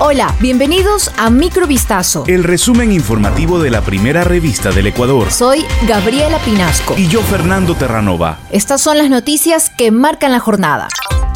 Hola, bienvenidos a Microvistazo. El resumen informativo de la primera revista del Ecuador. Soy Gabriela Pinasco. Y yo, Fernando Terranova. Estas son las noticias que marcan la jornada.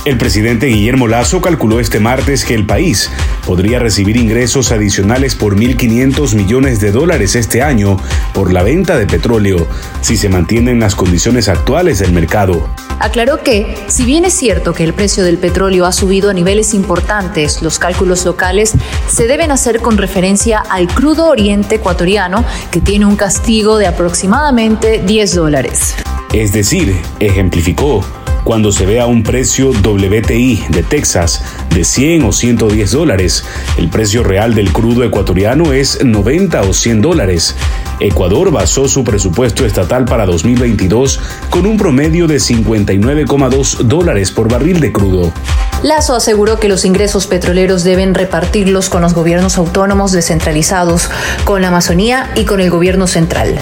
El presidente Guillermo Lazo calculó este martes que el país podría recibir ingresos adicionales por 1.500 millones de dólares este año por la venta de petróleo, si se mantienen las condiciones actuales del mercado. Aclaró que, si bien es cierto que el precio del petróleo ha subido a niveles importantes, los cálculos locales se deben hacer con referencia al crudo oriente ecuatoriano, que tiene un castigo de aproximadamente 10 dólares. Es decir, ejemplificó, cuando se vea un precio WTI de Texas de 100 o 110 dólares, el precio real del crudo ecuatoriano es 90 o 100 dólares. Ecuador basó su presupuesto estatal para 2022 con un promedio de 59,2 dólares por barril de crudo. Lazo aseguró que los ingresos petroleros deben repartirlos con los gobiernos autónomos descentralizados, con la Amazonía y con el gobierno central.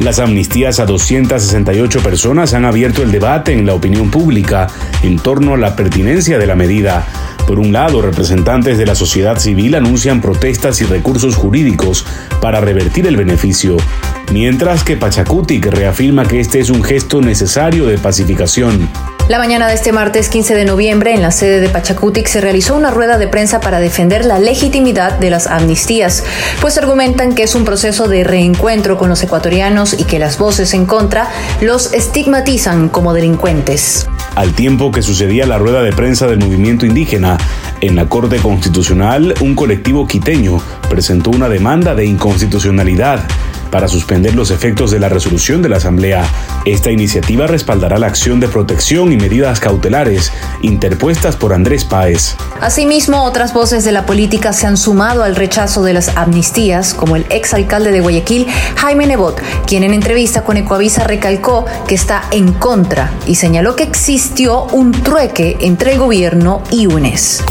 Las amnistías a 268 personas han abierto el debate en la opinión pública en torno a la pertinencia de la medida. Por un lado, representantes de la sociedad civil anuncian protestas y recursos jurídicos para revertir el beneficio, mientras que Pachacutic reafirma que este es un gesto necesario de pacificación. La mañana de este martes 15 de noviembre, en la sede de Pachacutic, se realizó una rueda de prensa para defender la legitimidad de las amnistías, pues argumentan que es un proceso de reencuentro con los ecuatorianos y que las voces en contra los estigmatizan como delincuentes. Al tiempo que sucedía la rueda de prensa del movimiento indígena, en la Corte Constitucional, un colectivo quiteño presentó una demanda de inconstitucionalidad para suspender los efectos de la resolución de la Asamblea. Esta iniciativa respaldará la acción de protección y medidas cautelares interpuestas por Andrés Páez. Asimismo, otras voces de la política se han sumado al rechazo de las amnistías, como el exalcalde de Guayaquil, Jaime Nebot, quien en entrevista con Ecoavisa recalcó que está en contra y señaló que existió un trueque entre el gobierno y UNES.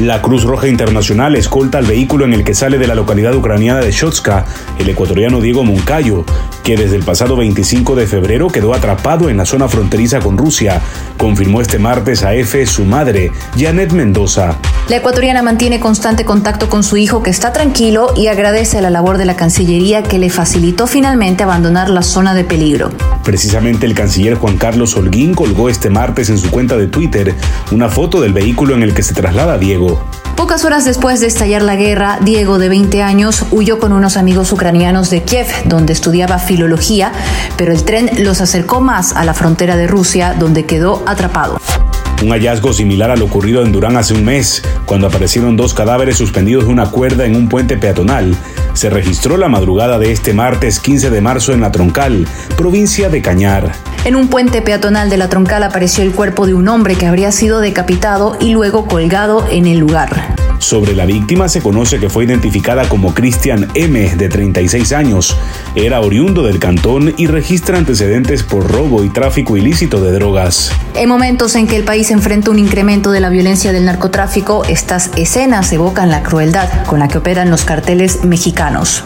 La Cruz Roja Internacional escolta al vehículo en el que sale de la localidad ucraniana de Shotska el ecuatoriano Diego Moncayo, que desde el pasado 25 de febrero quedó atrapado en la zona fronteriza con Rusia, confirmó este martes a EFE su madre, Janet Mendoza. La ecuatoriana mantiene constante contacto con su hijo que está tranquilo y agradece la labor de la Cancillería que le facilitó finalmente abandonar la zona de peligro. Precisamente el canciller Juan Carlos Holguín colgó este martes en su cuenta de Twitter una foto del vehículo en el que se traslada Diego. Pocas horas después de estallar la guerra, Diego, de 20 años, huyó con unos amigos ucranianos de Kiev, donde estudiaba filología, pero el tren los acercó más a la frontera de Rusia, donde quedó atrapado. Un hallazgo similar a lo ocurrido en Durán hace un mes, cuando aparecieron dos cadáveres suspendidos de una cuerda en un puente peatonal, se registró la madrugada de este martes 15 de marzo en La Troncal, provincia de Cañar. En un puente peatonal de La Troncal apareció el cuerpo de un hombre que habría sido decapitado y luego colgado en el lugar. Sobre la víctima se conoce que fue identificada como Cristian M, de 36 años. Era oriundo del cantón y registra antecedentes por robo y tráfico ilícito de drogas. En momentos en que el país enfrenta un incremento de la violencia del narcotráfico, estas escenas evocan la crueldad con la que operan los carteles mexicanos.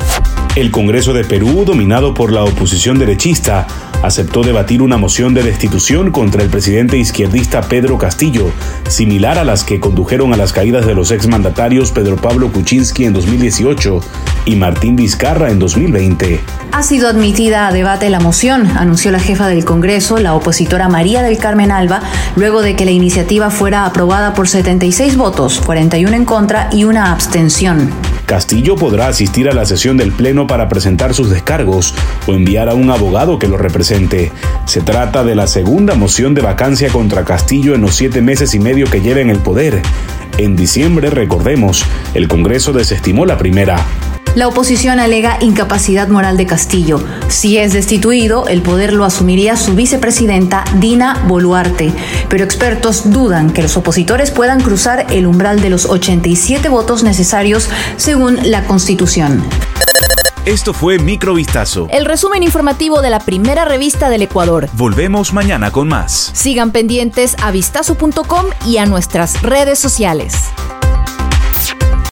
El Congreso de Perú, dominado por la oposición derechista, aceptó debatir una moción de destitución contra el presidente izquierdista Pedro Castillo, similar a las que condujeron a las caídas de los exmandatarios Pedro Pablo Kuczynski en 2018 y Martín Vizcarra en 2020. Ha sido admitida a debate la moción, anunció la jefa del Congreso, la opositora María del Carmen Alba, luego de que la iniciativa fuera aprobada por 76 votos, 41 en contra y una abstención. Castillo podrá asistir a la sesión del Pleno para presentar sus descargos o enviar a un abogado que lo represente. Se trata de la segunda moción de vacancia contra Castillo en los siete meses y medio que lleva en el poder. En diciembre, recordemos, el Congreso desestimó la primera. La oposición alega incapacidad moral de Castillo. Si es destituido, el poder lo asumiría su vicepresidenta Dina Boluarte. Pero expertos dudan que los opositores puedan cruzar el umbral de los 87 votos necesarios según la Constitución. Esto fue Microvistazo. El resumen informativo de la primera revista del Ecuador. Volvemos mañana con más. Sigan pendientes a vistazo.com y a nuestras redes sociales.